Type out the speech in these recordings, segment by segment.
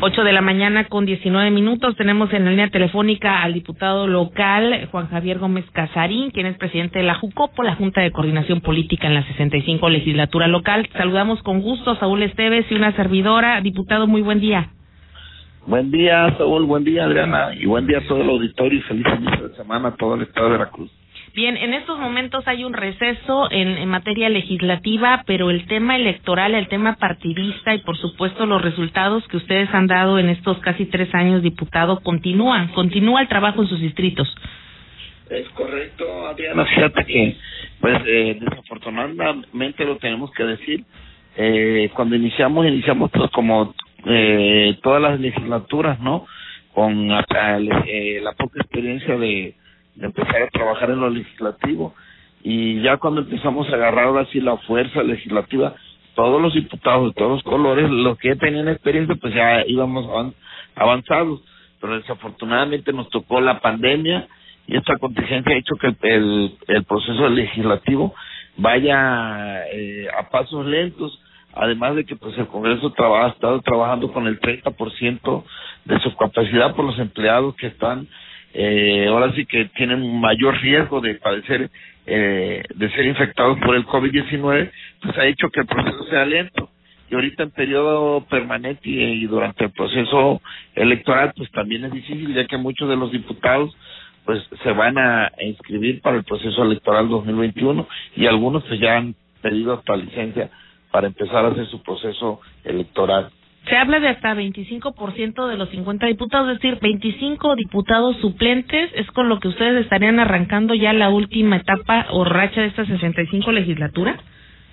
8 de la mañana con 19 minutos. Tenemos en la línea telefónica al diputado local Juan Javier Gómez Casarín, quien es presidente de la JUCOPO, la Junta de Coordinación Política en la 65 legislatura local. Saludamos con gusto Saúl Esteves y una servidora. Diputado, muy buen día. Buen día, Saúl. Buen día, Adriana. Y buen día a todo el auditorio y feliz inicio de semana a todo el estado de Veracruz. Bien, en estos momentos hay un receso en, materia legislativa, pero el tema electoral, el tema partidista y por supuesto los resultados que ustedes han dado en estos casi tres años, diputado, continúan, continúa el trabajo en sus distritos. Es correcto, Adriana. Fíjate que, pues, eh, desafortunadamente lo tenemos que decir. Eh, cuando iniciamos, iniciamos pues como eh, todas las legislaturas, ¿no? Con eh, la poca experiencia de empezar a trabajar en lo legislativo. Y ya cuando empezamos a agarrar ahora sí la fuerza legislativa, todos los diputados de todos los colores, los que tenían experiencia, pues ya íbamos avanzados, pero desafortunadamente nos tocó la pandemia y esta contingencia ha hecho que el, el, proceso legislativo vaya eh, a pasos lentos, además de que pues el Congreso ha estado trabajando con el 30% de su capacidad por los empleados que están eh, ahora sí que tienen mayor riesgo de padecer, eh, de ser infectados por el COVID-19, pues ha hecho que el proceso sea lento. Y ahorita en periodo permanente y, durante el proceso electoral, pues también es difícil, ya que muchos de los diputados pues se van a inscribir para el proceso electoral 2021 y algunos pues ya han pedido hasta licencia para empezar a hacer su proceso electoral. Se habla de hasta 25% de los 50 diputados, es decir, 25 diputados suplentes, es con lo que ustedes estarían arrancando ya la última etapa o racha de esta 65 legislatura.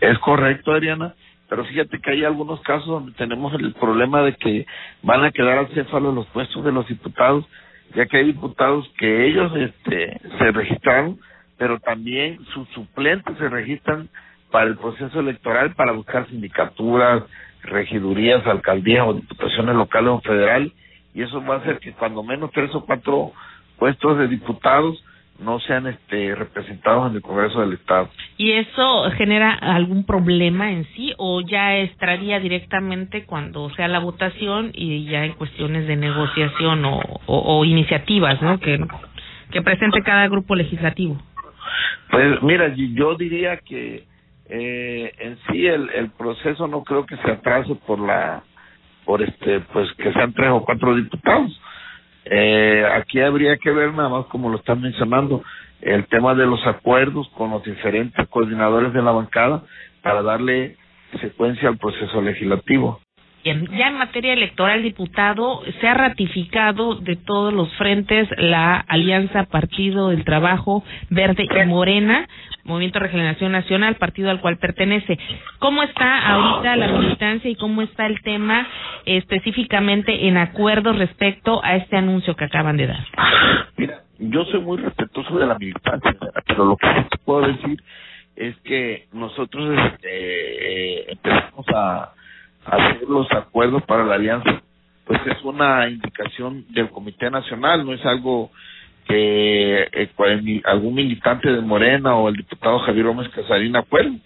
Es correcto, Adriana, pero fíjate que hay algunos casos donde tenemos el problema de que van a quedar al céfalo los puestos de los diputados, ya que hay diputados que ellos este, se registraron, pero también sus suplentes se registran para el proceso electoral para buscar sindicaturas, regidurías, alcaldías o diputaciones locales o federales, y eso va a hacer que cuando menos tres o cuatro puestos de diputados no sean este representados en el Congreso del Estado. ¿Y eso genera algún problema en sí o ya estaría directamente cuando sea la votación y ya en cuestiones de negociación o, o, iniciativas, ¿no? Que que presente cada grupo legislativo. Pues mira, yo diría que eh, en sí el, el proceso no creo que se atrase por la por este pues que sean tres o cuatro diputados. Eh, aquí habría que ver nada más como lo están mencionando el tema de los acuerdos con los diferentes coordinadores de la bancada para darle secuencia al proceso legislativo ya en materia electoral, diputado, se ha ratificado de todos los frentes la alianza Partido del Trabajo Verde y Morena, Movimiento de Regeneración Nacional, partido al cual pertenece. ¿Cómo está ahorita la militancia y cómo está el tema específicamente en acuerdo respecto a este anuncio que acaban de dar? Mira, yo soy muy respetuoso de la militancia, pero lo que te puedo decir es que nosotros este, eh, empezamos a hacer los acuerdos para la alianza, pues es una indicación del Comité Nacional, no es algo que eh, algún militante de Morena o el diputado Javier Gómez Casarín acuerde.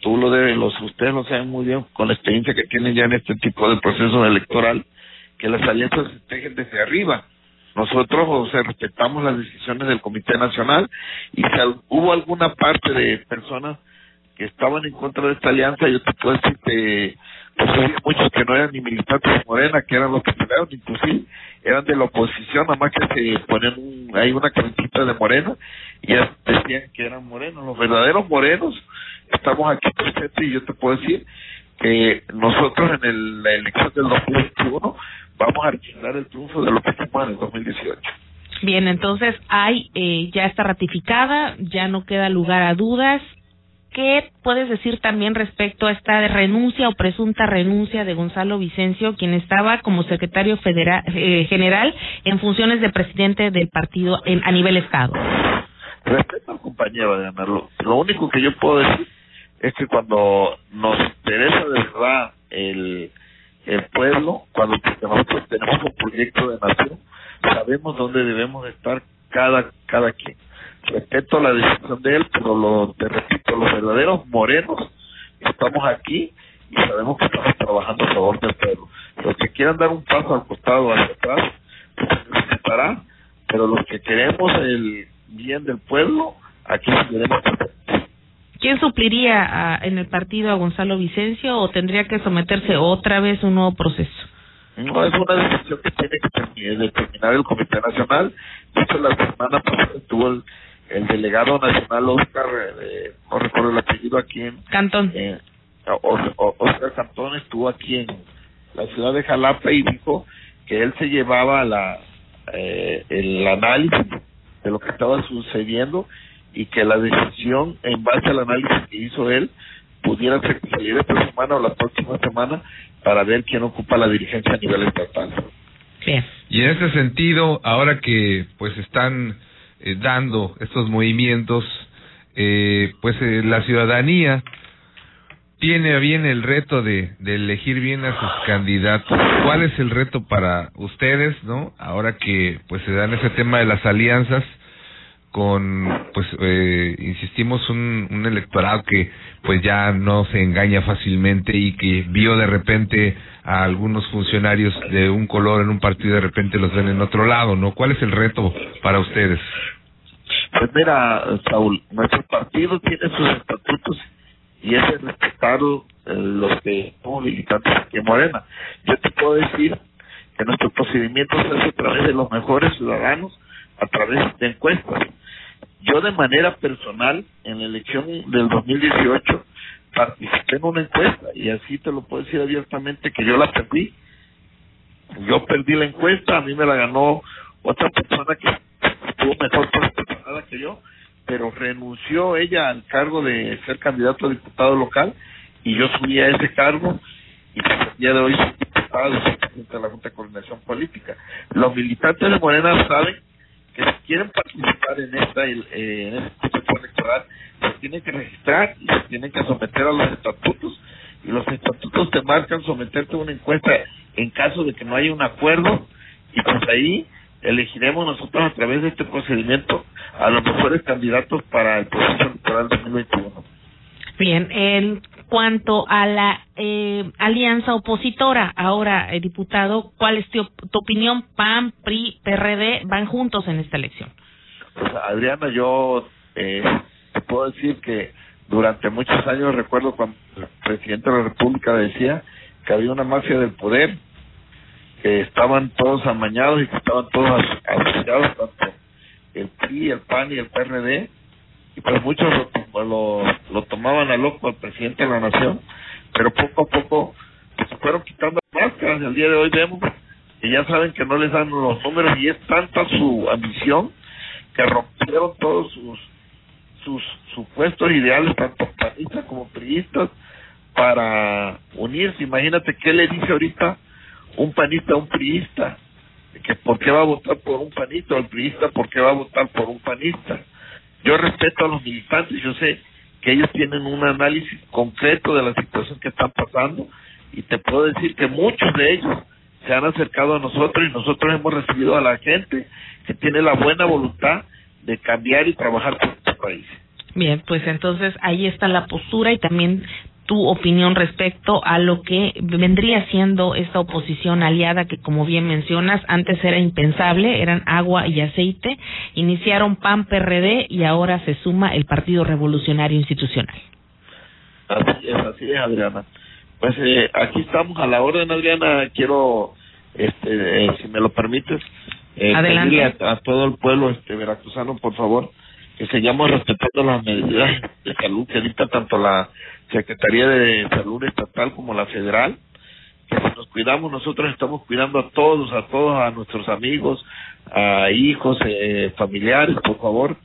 Tú lo debes, los, ustedes lo saben muy bien con la experiencia que tienen ya en este tipo de proceso electoral, que las alianzas se tejen desde arriba. Nosotros o sea, respetamos las decisiones del Comité Nacional y si hubo alguna parte de personas que estaban en contra de esta alianza, yo te puedo decir que pues había muchos que no eran ni militantes de Morena, que eran los que pelearon, inclusive eran de la oposición, nada más que se ponen un, hay una camiseta de Morena y decían que eran morenos. Los verdaderos morenos estamos aquí presentes y yo te puedo decir que nosotros en el, la elección del 2021 vamos a recibir el triunfo de lo que hicimos en el 2018. Bien, entonces hay, eh, ya está ratificada, ya no queda lugar a dudas. ¿Qué puedes decir también respecto a esta renuncia o presunta renuncia de Gonzalo Vicencio, quien estaba como secretario federal, eh, general en funciones de presidente del partido en, a nivel Estado? Respeto al compañero, de Lo, lo único que yo puedo decir es que cuando nos interesa de verdad el, el pueblo, cuando nosotros tenemos un proyecto de nación, sabemos dónde debemos estar cada, cada quien respeto la decisión de él, pero lo, te repito, los verdaderos morenos estamos aquí y sabemos que estamos trabajando a favor del pueblo. Los que quieran dar un paso al costado, hacia atrás, pues se estará, pero los que queremos el bien del pueblo, aquí seguiremos ¿Quién supliría en el partido a Gonzalo Vicencio o tendría que someterse otra vez a un nuevo proceso? No, es una decisión que tiene que determinar el Comité Nacional. De hecho, la semana pasada estuvo el, el delegado nacional Oscar, eh, no recuerdo el apellido aquí en... Cantón. Eh, Oscar Cantón estuvo aquí en la ciudad de Jalapa y dijo que él se llevaba la eh, el análisis de lo que estaba sucediendo y que la decisión en base al análisis que hizo él pudiera ser que saliera esta semana o la próxima semana para ver quién ocupa la dirigencia a nivel estatal. Y en ese sentido, ahora que pues están eh, dando estos movimientos, eh, pues eh, la ciudadanía tiene bien el reto de, de elegir bien a sus candidatos. ¿Cuál es el reto para ustedes, no? Ahora que pues se dan ese tema de las alianzas con, pues, eh, insistimos, un, un electorado que pues ya no se engaña fácilmente y que vio de repente a algunos funcionarios de un color en un partido y de repente los ven en otro lado, ¿no? ¿Cuál es el reto para ustedes? Pues mira, Saúl, nuestro partido tiene sus estatutos y es el respetar eh, los que somos militantes aquí en Morena. Yo te puedo decir que nuestro procedimiento se hace a través de los mejores ciudadanos, a través de encuestas. Yo de manera personal, en la elección del 2018, participé en una encuesta y así te lo puedo decir abiertamente que yo la perdí. Yo perdí la encuesta, a mí me la ganó otra persona que estuvo mejor posicionada que yo, pero renunció ella al cargo de ser candidato a diputado local y yo subí a ese cargo y pues el día de hoy soy diputado de la Junta de Coordinación Política. Los militantes de Morena saben quieren participar en esta eh, en este proceso electoral se tienen que registrar y se tienen que someter a los estatutos y los estatutos te marcan someterte a una encuesta en caso de que no haya un acuerdo y pues ahí elegiremos nosotros a través de este procedimiento a los mejores candidatos para el proceso electoral 2021. Bien, en cuanto a la eh, alianza opositora, ahora, eh, diputado, ¿cuál es tu, opinión? PAN, PRI, PRD, van juntos en esta elección. Pues, Adriana, yo eh, te puedo decir que durante muchos años recuerdo cuando el presidente de la República decía que había una mafia del poder, que estaban todos amañados y que estaban todos asociados, tanto el PRI, el PAN y el PRD, y muchos lo, lo, tomaban a loco al presidente de la nación, pero poco a poco pues, se fueron quitando máscaras al día de hoy vemos que ya saben que no les dan los números y es tanta su ambición que rompieron todos sus sus supuestos ideales, tanto panistas como priistas, para unirse. Imagínate qué le dice ahorita un panista a un priista, que por qué va a votar por un panista, o el priista por qué va a votar por un panista. Yo respeto a los militantes, yo sé que ellos tienen un análisis concreto de la situación que están pasando y te puedo decir que muchos de ellos se han acercado a nosotros y nosotros hemos recibido a la gente que tiene la buena voluntad de cambiar y trabajar por este país. Bien, pues entonces ahí está la postura y también tu opinión respecto a lo que vendría siendo esta oposición aliada que, como bien mencionas, antes era impensable, eran agua y aceite, iniciaron PAN PRD y ahora se suma el Partido Revolucionario Institucional. Así es, así es, Adriana. Pues eh, aquí estamos a la orden, Adriana. Quiero, este, eh, si me lo permites, eh, pedirle a, a, todo el pueblo este veracruzano, por favor, que sigamos respetando las medidas de salud que dicta tanto la Secretaría de Salud Estatal como la Federal, que si nos cuidamos, nosotros estamos cuidando a todos, a todos, a nuestros amigos, a hijos, eh, familiares, por favor,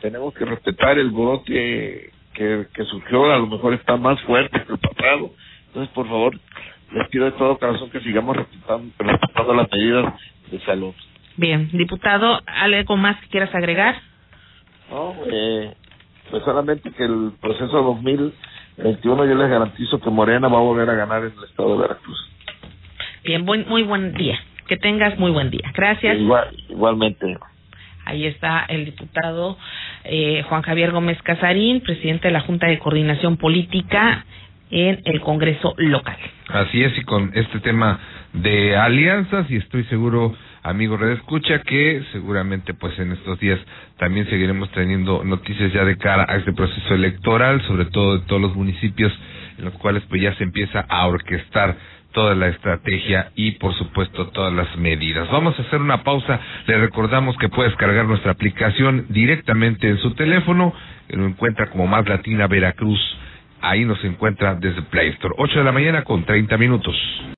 tenemos que respetar el brote que, que surgió, a lo mejor está más fuerte que el pasado, entonces por favor, les pido de todo corazón que sigamos respetando, respetando las medidas de salud. Bien, diputado, ¿algo más que quieras agregar? No, eh, pues solamente que el proceso 2021 yo les garantizo que Morena va a volver a ganar en el estado de Veracruz. Bien, buen, muy buen día. Que tengas muy buen día. Gracias. igualmente. Ahí está el diputado eh, Juan Javier Gómez Casarín, presidente de la Junta de Coordinación Política en el Congreso local. Así es, y con este tema de alianzas, y estoy seguro, amigo Red Escucha, que seguramente pues en estos días también seguiremos teniendo noticias ya de cara a este proceso electoral, sobre todo de todos los municipios en los cuales pues ya se empieza a orquestar toda la estrategia y por supuesto todas las medidas. Vamos a hacer una pausa. Le recordamos que puedes cargar nuestra aplicación directamente en su teléfono. Lo encuentra como Más Latina Veracruz. Ahí nos encuentra desde Play Store. 8 de la mañana con 30 minutos.